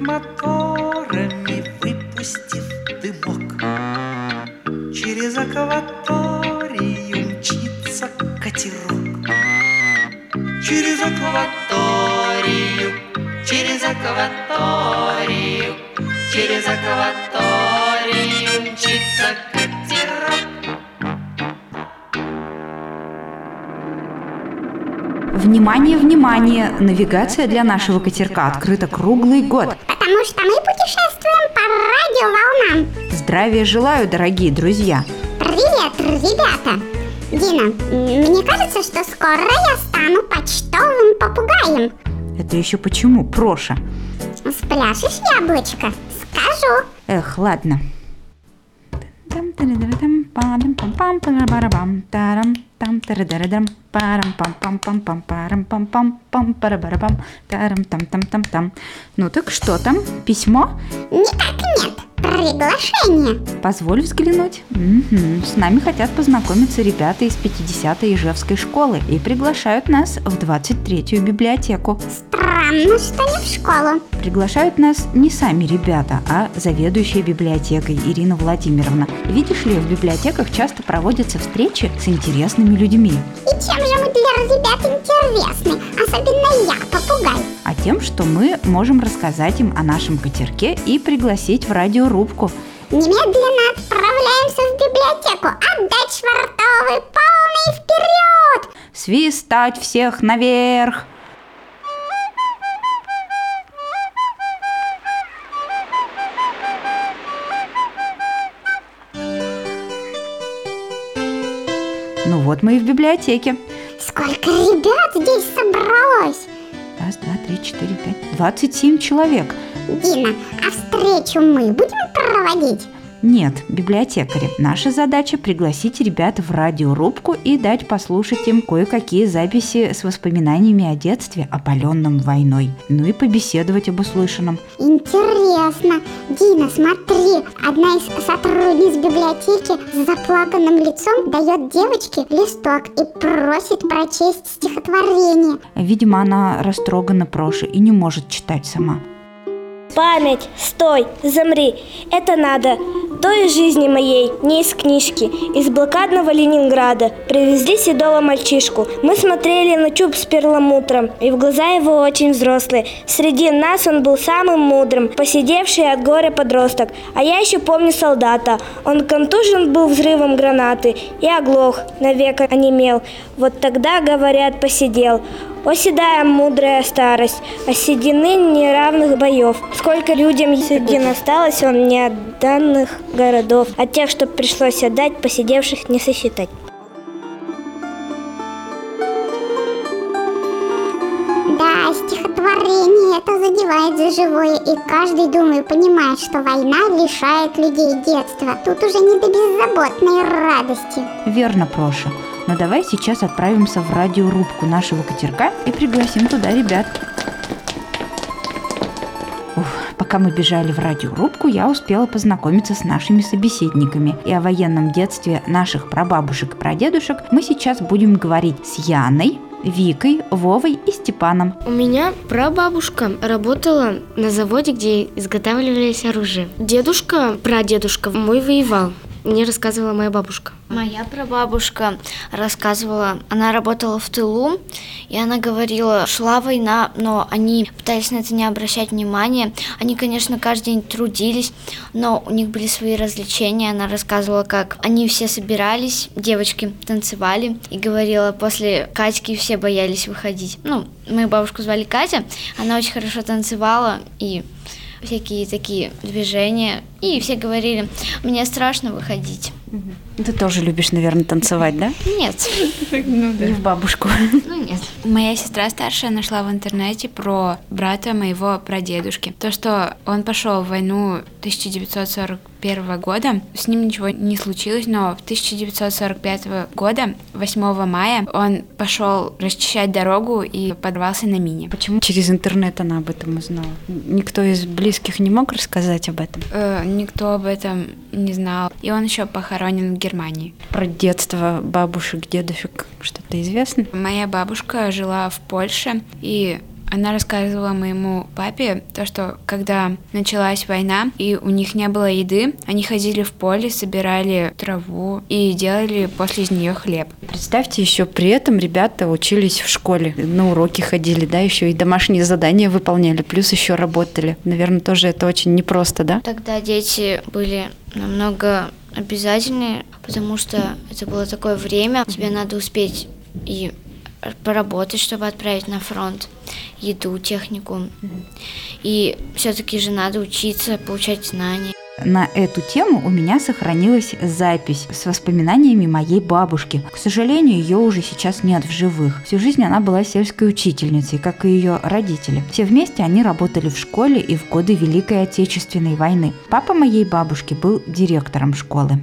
моторами, выпустив дымок. Через акваторию мчится катерок. Через акваторию, через акваторию, через акваторию Внимание, внимание! Навигация для нашего катерка открыта круглый год. Потому что мы путешествуем по радиоволнам. Здравия желаю, дорогие друзья! Привет, ребята! Дина, мне кажется, что скоро я стану почтовым попугаем. Это еще почему, Проша? Спляшешь, яблочко? Скажу. Эх, ладно. Падам, пам пам парабарабам, тарам, там тарадарадам, парам пам пам пам пам парам пам пам пам парабарабам, тарам там там там там. Ну так что там? Письмо? Никак нет. Приглашение. Позволь взглянуть. Мгм. С нами хотят познакомиться ребята из 50-й Ижевской школы и приглашают нас в 23-ю библиотеку. Странно, что не в школу. Приглашают нас не сами ребята, а заведующая библиотекой Ирина Владимировна. Видишь ли, в библиотеках часто проводятся встречи с интересными людьми. И чем же мы для ребят интересны? Особенно я, попугай. Тем, что мы можем рассказать им о нашем катерке и пригласить в радиорубку. Немедленно отправляемся в библиотеку. Отдать швартовый полный вперед! Свистать всех наверх! Ну вот мы и в библиотеке. Сколько ребят здесь собралось? Раз, два, три, четыре, пять. Двадцать семь человек. Дина, а встречу мы будем проводить? Нет, библиотекари. Наша задача пригласить ребят в радиорубку и дать послушать им кое-какие записи с воспоминаниями о детстве, опаленном войной. Ну и побеседовать об услышанном. Интересно. Дина, смотри, одна из сотрудниц библиотеки с заплаканным лицом дает девочке листок и просит прочесть стихотворение. Видимо, она растрогана Проши и не может читать сама. Память, стой, замри, это надо. Той жизни моей, не из книжки, из блокадного Ленинграда. Привезли седого мальчишку. Мы смотрели на чуб с перламутром, и в глаза его очень взрослые. Среди нас он был самым мудрым, посидевший от горя подросток. А я еще помню солдата. Он контужен был взрывом гранаты и оглох, навек онемел. Вот тогда, говорят, посидел. О, седая мудрая старость, о седины неравных боев. Сколько людям седин осталось, он не от данных городов, от тех, что пришлось отдать, посидевших не сосчитать. Да, стихотворение это задевает за живое, и каждый, думаю, понимает, что война лишает людей детства. Тут уже не до беззаботной радости. Верно, Проша. Но давай сейчас отправимся в радиорубку нашего катерка и пригласим туда ребят. Ух, пока мы бежали в радиорубку, я успела познакомиться с нашими собеседниками. И о военном детстве наших прабабушек и прадедушек мы сейчас будем говорить с Яной, Викой, Вовой и Степаном. У меня прабабушка работала на заводе, где изготавливались оружие. Дедушка, прадедушка мой воевал. Мне рассказывала моя бабушка. Моя прабабушка рассказывала, она работала в тылу, и она говорила, шла война, но они пытались на это не обращать внимания. Они, конечно, каждый день трудились, но у них были свои развлечения. Она рассказывала, как они все собирались, девочки танцевали, и говорила, после Катьки все боялись выходить. Ну, мою бабушку звали Катя, она очень хорошо танцевала, и всякие такие движения. И все говорили, мне страшно выходить. Ты тоже любишь, наверное, танцевать, да? Нет, Не в бабушку. ну нет. Моя сестра старшая нашла в интернете про брата моего прадедушки. То, что он пошел в войну 1941 года, с ним ничего не случилось, но в 1945 года, 8 мая, он пошел расчищать дорогу и подорвался на мине. Почему через интернет она об этом узнала? Никто из близких не мог рассказать об этом? Э, никто об этом не знал. И он еще похоронен в Германии. Про детство бабушек, дедушек что-то известно? Моя бабушка жила в Польше, и Она рассказывала моему папе то, что когда началась война и у них не было еды, они ходили в поле, собирали траву и делали после из нее хлеб. Представьте, еще при этом ребята учились в школе, на уроки ходили, да, еще и домашние задания выполняли, плюс еще работали. Наверное, тоже это очень непросто, да? Тогда дети были намного обязательнее, потому что это было такое время, тебе надо успеть и поработать, чтобы отправить на фронт еду, технику. И все-таки же надо учиться, получать знания. На эту тему у меня сохранилась запись с воспоминаниями моей бабушки. К сожалению, ее уже сейчас нет в живых. Всю жизнь она была сельской учительницей, как и ее родители. Все вместе они работали в школе и в годы Великой Отечественной войны. Папа моей бабушки был директором школы.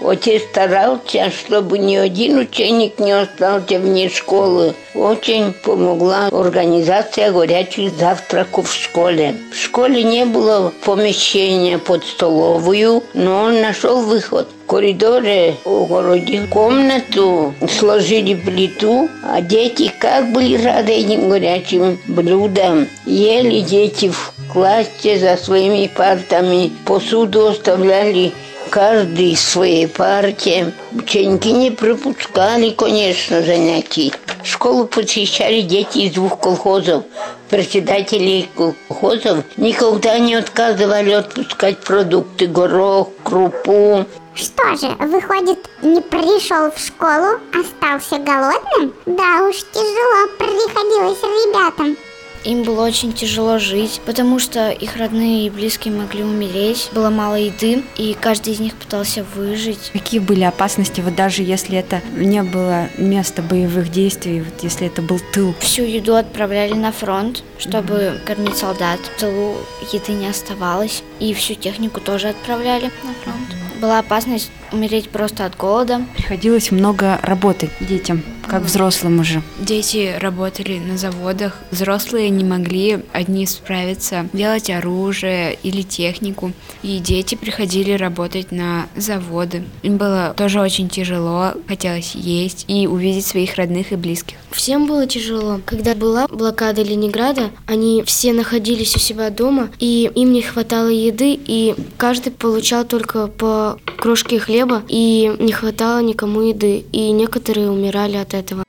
Отец старался, чтобы ни один ученик не остался вне школы. Очень помогла организация горячих завтраков в школе. В школе не было помещения под столовую, но он нашел выход. В коридоре огородил комнату, сложили плиту, а дети как были рады этим горячим блюдам. Ели дети в классе за своими партами, посуду оставляли каждый своей партии. Ученики не пропускали, конечно, занятий. Школу посещали дети из двух колхозов. Председатели колхозов никогда не отказывали отпускать продукты, горох, крупу. Что же, выходит, не пришел в школу, остался голодным? Да уж, тяжело приходилось ребятам. Им было очень тяжело жить, потому что их родные и близкие могли умереть, было мало еды, и каждый из них пытался выжить. Какие были опасности, вот даже если это не было места боевых действий, вот если это был тыл? Всю еду отправляли на фронт, чтобы mm-hmm. кормить солдат. В тылу еды не оставалось, и всю технику тоже отправляли на фронт. Была опасность умереть просто от голода. Приходилось много работать детям, как взрослым уже. Дети работали на заводах, взрослые не могли одни справиться, делать оружие или технику, и дети приходили работать на заводы. Им было тоже очень тяжело, хотелось есть и увидеть своих родных и близких. Всем было тяжело. Когда была блокада Ленинграда, они все находились у себя дома, и им не хватало еды, и каждый получал только по крошке хлеба, и не хватало никому еды, и некоторые умирали от этого.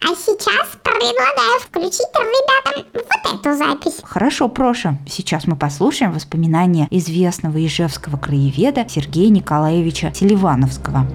А сейчас предлагаю включить ребятам вот эту запись. Хорошо, Проша. Сейчас мы послушаем воспоминания известного ижевского краеведа Сергея Николаевича Селивановского.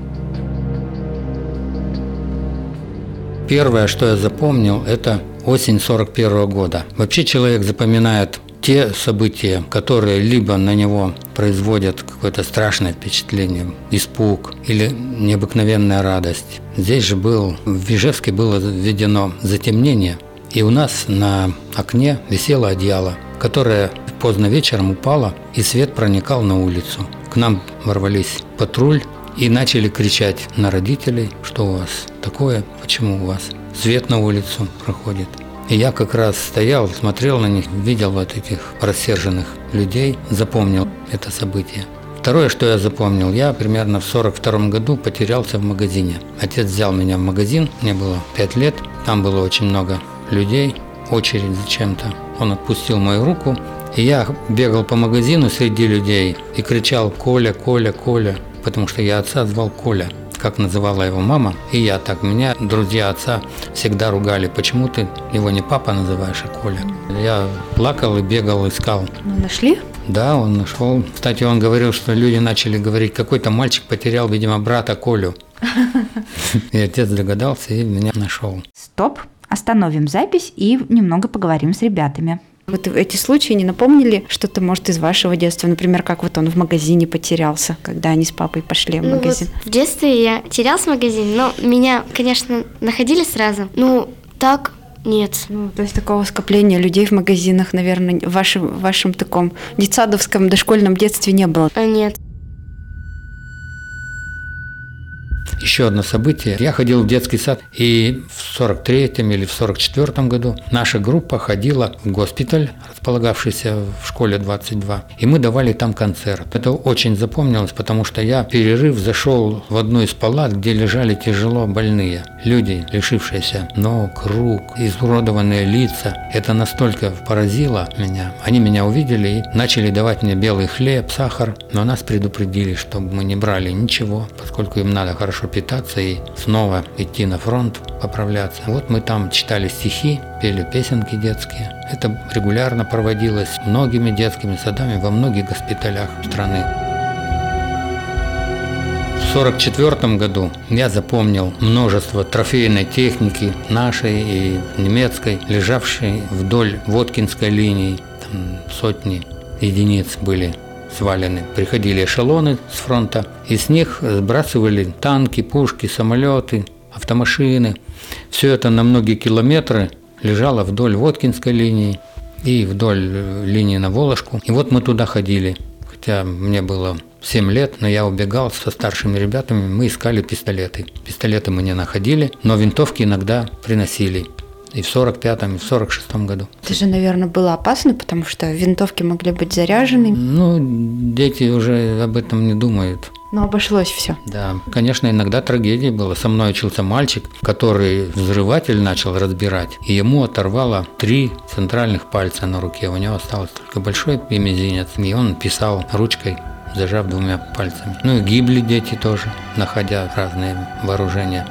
Первое, что я запомнил, это осень 41 года. Вообще человек запоминает те события, которые либо на него производят какое-то страшное впечатление, испуг или необыкновенная радость. Здесь же был, в Ижевске было введено затемнение, и у нас на окне висело одеяло, которое поздно вечером упало, и свет проникал на улицу. К нам ворвались патруль и начали кричать на родителей, что у вас такое, почему у вас свет на улицу проходит. И я как раз стоял, смотрел на них, видел вот этих рассерженных людей, запомнил это событие. Второе, что я запомнил, я примерно в 42 году потерялся в магазине. Отец взял меня в магазин, мне было 5 лет, там было очень много людей, очередь зачем-то. Он отпустил мою руку, и я бегал по магазину среди людей и кричал «Коля, Коля, Коля», потому что я отца звал Коля как называла его мама, и я так. Меня друзья отца всегда ругали, почему ты его не папа называешь, а Коля. Я плакал и бегал, искал. Ну, нашли? Да, он нашел. Кстати, он говорил, что люди начали говорить, какой-то мальчик потерял, видимо, брата Колю. И отец догадался и меня нашел. Стоп, остановим запись и немного поговорим с ребятами. Вот эти случаи не напомнили что-то, может, из вашего детства? Например, как вот он в магазине потерялся, когда они с папой пошли в ну магазин? Вот в детстве я терялся в магазине, но меня, конечно, находили сразу. Ну, так нет. Ну, то есть такого скопления людей в магазинах, наверное, в вашем, в вашем таком детсадовском дошкольном детстве не было? А нет. Еще одно событие. Я ходил в детский сад, и в 43-м или в 44-м году наша группа ходила в госпиталь, располагавшийся в школе 22, и мы давали там концерт. Это очень запомнилось, потому что я перерыв зашел в одну из палат, где лежали тяжело больные люди, лишившиеся ног, рук, изуродованные лица. Это настолько поразило меня. Они меня увидели и начали давать мне белый хлеб, сахар, но нас предупредили, чтобы мы не брали ничего, поскольку им надо хорошо питаться и снова идти на фронт, поправляться. Вот мы там читали стихи, пели песенки детские. Это регулярно проводилось многими детскими садами во многих госпиталях страны. В 1944 году я запомнил множество трофейной техники нашей и немецкой, лежавшей вдоль Воткинской линии. Там сотни единиц были свалены. Приходили эшелоны с фронта, и с них сбрасывали танки, пушки, самолеты, автомашины. Все это на многие километры лежало вдоль Воткинской линии и вдоль линии на Волошку. И вот мы туда ходили. Хотя мне было 7 лет, но я убегал со старшими ребятами, мы искали пистолеты. Пистолеты мы не находили, но винтовки иногда приносили. И в 45-м, и в 46-м году. Это же, наверное, было опасно, потому что винтовки могли быть заряжены. Ну, дети уже об этом не думают. Но обошлось все. Да, конечно, иногда трагедия была. Со мной учился мальчик, который взрыватель начал разбирать, и ему оторвало три центральных пальца на руке. У него осталось только большой и мизинец, и он писал ручкой зажав двумя пальцами. Ну и гибли дети тоже, находя разные вооружения.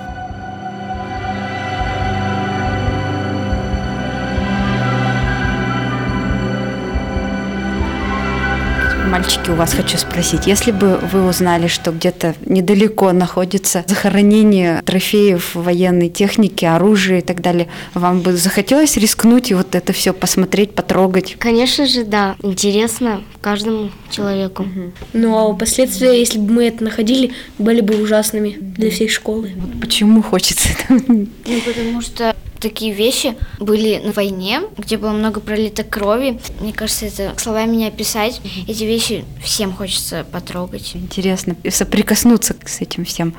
Мальчики, у вас хочу спросить, если бы вы узнали, что где-то недалеко находится захоронение трофеев военной техники, оружия и так далее, вам бы захотелось рискнуть и вот это все посмотреть, потрогать? Конечно же, да. Интересно каждому человеку. Но последствия, если бы мы это находили, были бы ужасными для всей школы. Вот почему хочется Ну, потому что такие вещи были на войне, где было много пролито крови. Мне кажется, это словами не описать. Эти вещи всем хочется потрогать. Интересно соприкоснуться с этим всем.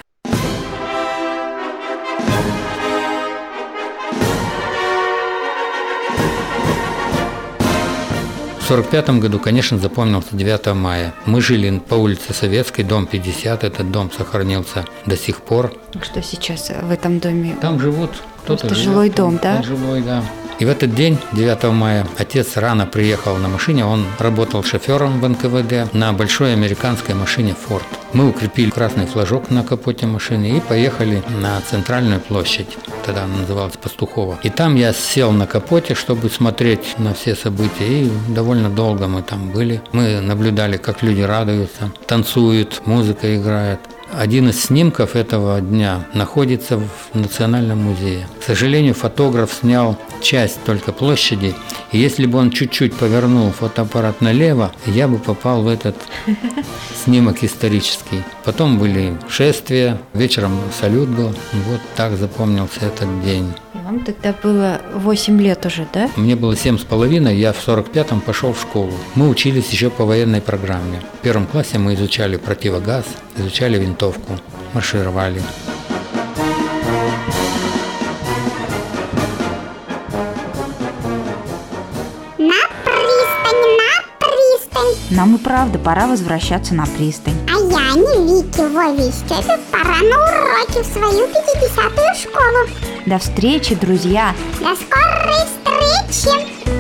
1945 году, конечно, запомнился 9 мая. Мы жили по улице Советской, дом 50. Этот дом сохранился до сих пор. Что сейчас в этом доме? Там живут кто-то живет. жилой дом, да? Жилой, да. И в этот день, 9 мая, отец рано приехал на машине, он работал шофером в НКВД на большой американской машине Ford. Мы укрепили красный флажок на капоте машины и поехали на центральную площадь, тогда она называлась Пастухова. И там я сел на капоте, чтобы смотреть на все события, и довольно долго мы там были. Мы наблюдали, как люди радуются, танцуют, музыка играет. Один из снимков этого дня находится в Национальном музее. К сожалению, фотограф снял часть только площади, и если бы он чуть-чуть повернул фотоаппарат налево, я бы попал в этот снимок исторический. Потом были шествия, вечером салют был. Вот так запомнился этот день. Вам тогда было 8 лет уже, да? Мне было семь с половиной, я в 45-м пошел в школу. Мы учились еще по военной программе. В первом классе мы изучали противогаз, изучали винтовку, маршировали. Нам и правда пора возвращаться на пристань. А я не Вики и Степе, пора на уроки в свою 50-ю школу. До встречи, друзья! До скорой встречи!